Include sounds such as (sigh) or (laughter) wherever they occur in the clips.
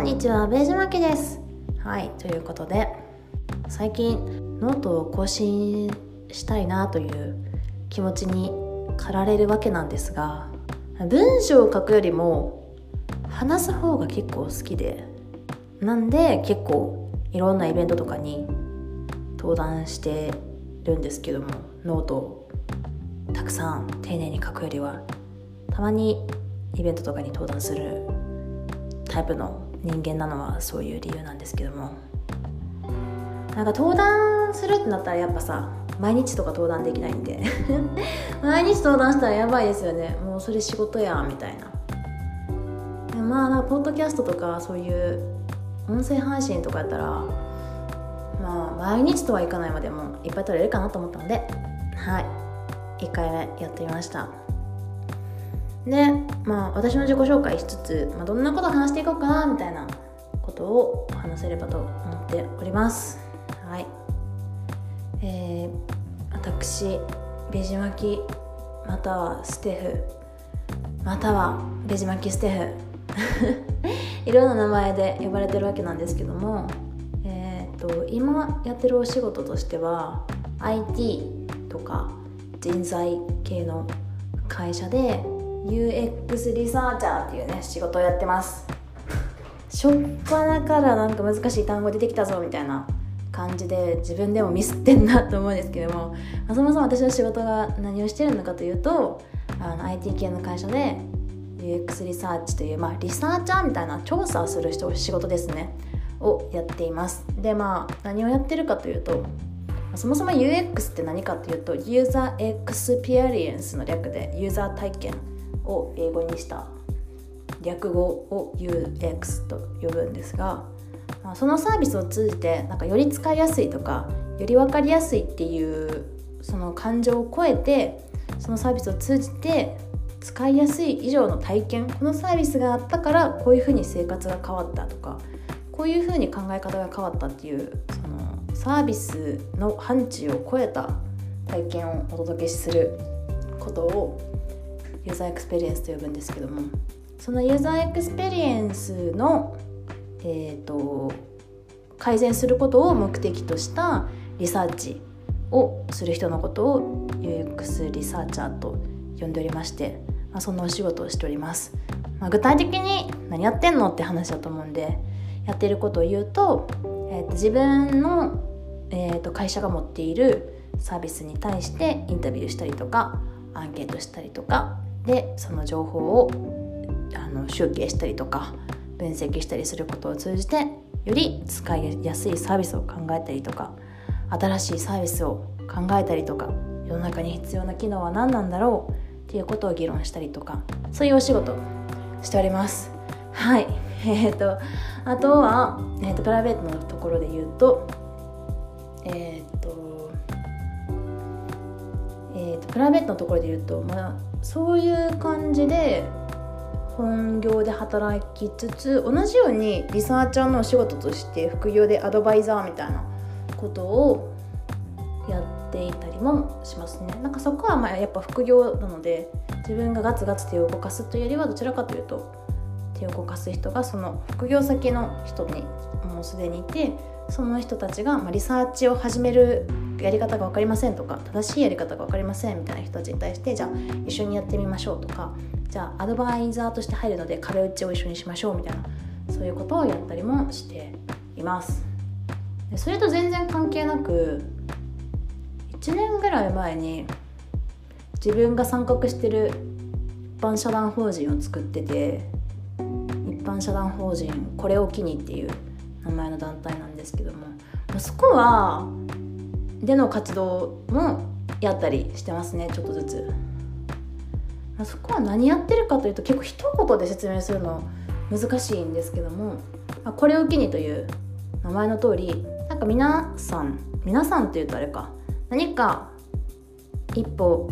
んにちは、ベージュマキです。はい、ということで、最近ノートを更新したいなという気持ちに駆られるわけなんですが、文章を書くよりも話す方が結構好きで、なんで結構いろんなイベントとかに登壇してるんですけども、ノートをたくさん丁寧に書くよりは、たまにイベントとかに登壇するタイプの人間なのはそういう理由なんですけども。なんか登壇するってなったらやっぱさ毎日とか登壇できないんで。(laughs) 毎日登壇したらやばいですよね。もうそれ仕事やみたいな。でまあなんかポッドキャストとかそういう音声配信とかやったらまあ毎日とはいかないまでもいっぱい取れるかなと思ったので。はい。1回目やってみました。でまあ私の自己紹介しつつ、まあ、どんなこと話していこうかなみたいなことを話せればと思っております。はい。えー、私ベジ巻きまたはステフ。またはベジ巻きステフ。(laughs) いろんな名前で呼ばれてるわけなんですけどもえっ、と今やってるお仕事としては IT とか人材系の会社で UX リサーチャーっていうね仕事をやってます。しょっぱなからなんか難しい単語出てきたぞみたいな感じで自分でもミスってんなと思うんですけども、まあ、そもそも私の仕事が何をしてるのかというとあの IT 系の会社で UX リサーチという、まあ、リサーチャーみたいな調査をする人仕事ですね。をやっています。でまあ何をやってるかというとそもそも UX って何かというとユーザーエクスペリエンスの略でユーザー体験。を英語にした略語を UX と呼ぶんですが、まあ、そのサービスを通じてなんかより使いやすいとかより分かりやすいっていうその感情を超えてそのサービスを通じて使いやすい以上の体験このサービスがあったからこういうふうに生活が変わったとかこういうふうに考え方が変わったっていうそのサービスの範疇を超えた体験をお届けすることをユーザーエクスペリエンスと呼ぶんですけどもそのユーザーエクスペリエンスの、えーと、改善することを目的としたリサーチをする人のことを UX リサーチャーと呼んでおりまして、まあ、そんなお仕事をしております、まあ、具体的に何やってんのって話だと思うんでやってることを言うと,、えーと、自分の、えーと会社が持っているサービスに対してインタビューしたりとかアンケートしたりとかでその情報をあの集計したりとか分析したりすることを通じてより使いやすいサービスを考えたりとか新しいサービスを考えたりとか世の中に必要な機能は何なんだろうっていうことを議論したりとかそういうお仕事しております。はい。(laughs) えーと、あとは、えーと、プライベートのところで言うとえっ、ー、とえー、とプライベートのところで言うとまあそういう感じで本業で働きつつ同じようにリサーチャーのお仕事として副業でアドバイザーみたいなことをやっていたりもしますね。なんかそこはまあやっぱ副業なので自分がガツガツ手を動かすというよりはどちらかというと手を動かす人がその副業先の人にもうすでにいてその人たちがまリサーチを始めるやり方が分かりませんとか正しいやり方が分かりませんみたいな人たちに対してじゃあ一緒にやってみましょうとかじゃあアドバイザーとして入るので壁打ちを一緒にしましょうみたいなそういうことをやったりもしています。でそれと全然関係なく1年ぐらい前に自分が参画してる一般社団法人を作ってて社団法人これを機にっていう名前の団体なんですけどもそこはでの活動もやったりしてますねちょっとずつ。そこは何やってるかというと結構一言で説明するの難しいんですけどもこれを機にという名前の通りなんか皆さん皆さんっていうとあれか何か一歩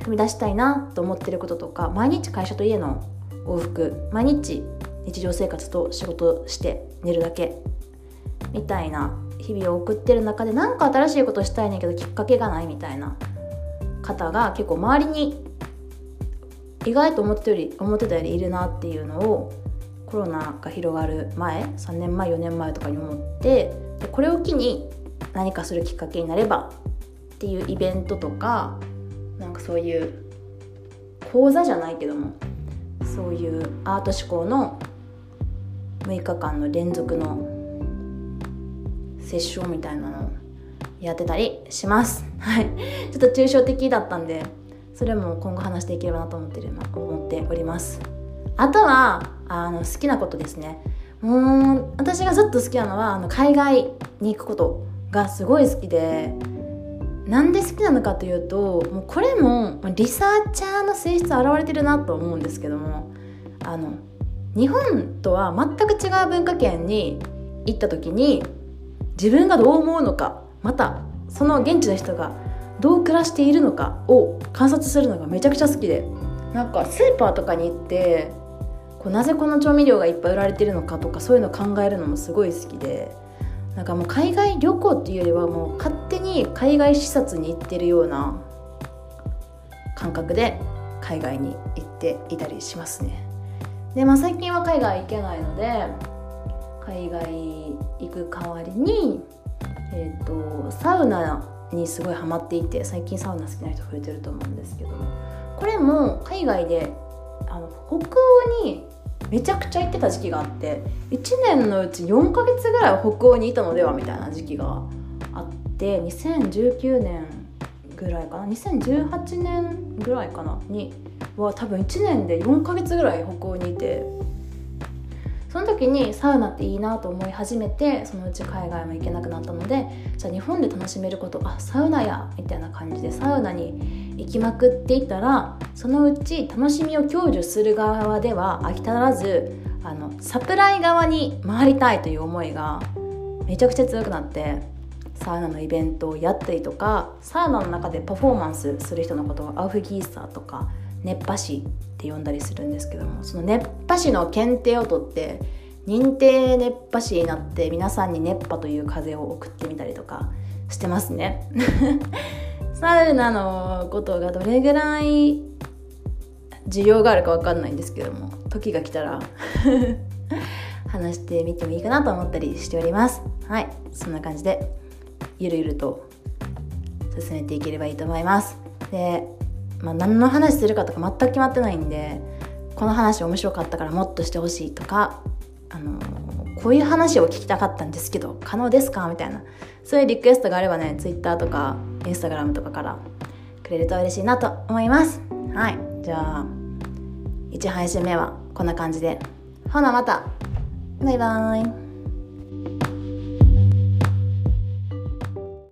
踏み出したいなと思ってることとか毎日会社と家の往復毎日日常生活と仕事して寝るだけみたいな日々を送ってる中で何か新しいことしたいねんけどきっかけがないみたいな方が結構周りに意外と思ってたより思ってたよりいるなっていうのをコロナが広がる前3年前4年前とかに思ってでこれを機に何かするきっかけになればっていうイベントとかなんかそういう講座じゃないけどもそういうアート思考の6日間の連続のセッションみたいなのをやってたりします。はい。ちょっと抽象的だったんでそれも今後話していければなと思ってる思っております。あとはあの好きなことですね。もう私がずっと好きなのはあの海外に行くことがすごい好きでなんで好きなのかというともうこれもリサーチャーの性質現れてるなと思うんですけどもあの日本とは全く違う文化圏に行った時に自分がどう思うのかまたその現地の人がどう暮らしているのかを観察するのがめちゃくちゃ好きでなんかスーパーとかに行ってこうなぜこの調味料がいっぱい売られてるのかとかそういうのを考えるのもすごい好きでなんかもう海外旅行っていうよりはもう勝手に海外視察に行ってるような感覚で海外に行っていたりしますね。でまあ最近は海外行けないので海外行く代わりにえ、ー、とサウナにすごいハマっていて最近サウナ好きな人増えてると思うんですけどこれも海外であの北欧にめちゃくちゃ行ってた時期があって1年のうち4ヶ月ぐらい北欧にいたのではみたいな時期があって2019年ぐらいかな2018年ぐらいかなには多分1年で4ヶ月ぐらい北欧にいてその時にサウナっていいなと思い始めてそのうち海外も行けなくなったのでじゃあ日本で楽しめることあサウナやみたいな感じでサウナに行きまくっていったらそのうち楽しみを享受する側では飽き足らずあのサプライ側に回りたいという思いがめちゃくちゃ強くなってサウナのイベントをやったりとかサウナの中でパフォーマンスする人のことをアウフギーサーとか熱波師って呼んだりするんですけどもその熱波師の検定を取って認定熱波師になって皆さんに熱波という風を送ってみたりとかしてますね。サウナのことがどれぐらい需要があるか分かんないんですけども時が来たら (laughs) 話してみてもいいかなと思ったりしております。はい。そんな感じでゆるゆると進めていければいいと思います。でまあ、何の話するかとか全く決まってないんでこの話面白かったからもっとしてほしいとか、あのこういう話を聞きたかったんですけど可能ですかみたいな。そういうリクエストがあればね Twitter とか Instagram とかからくれると嬉しいなと思います。はい。じゃあ1配信目はこんな感じで。ほなまた。バイバーイ。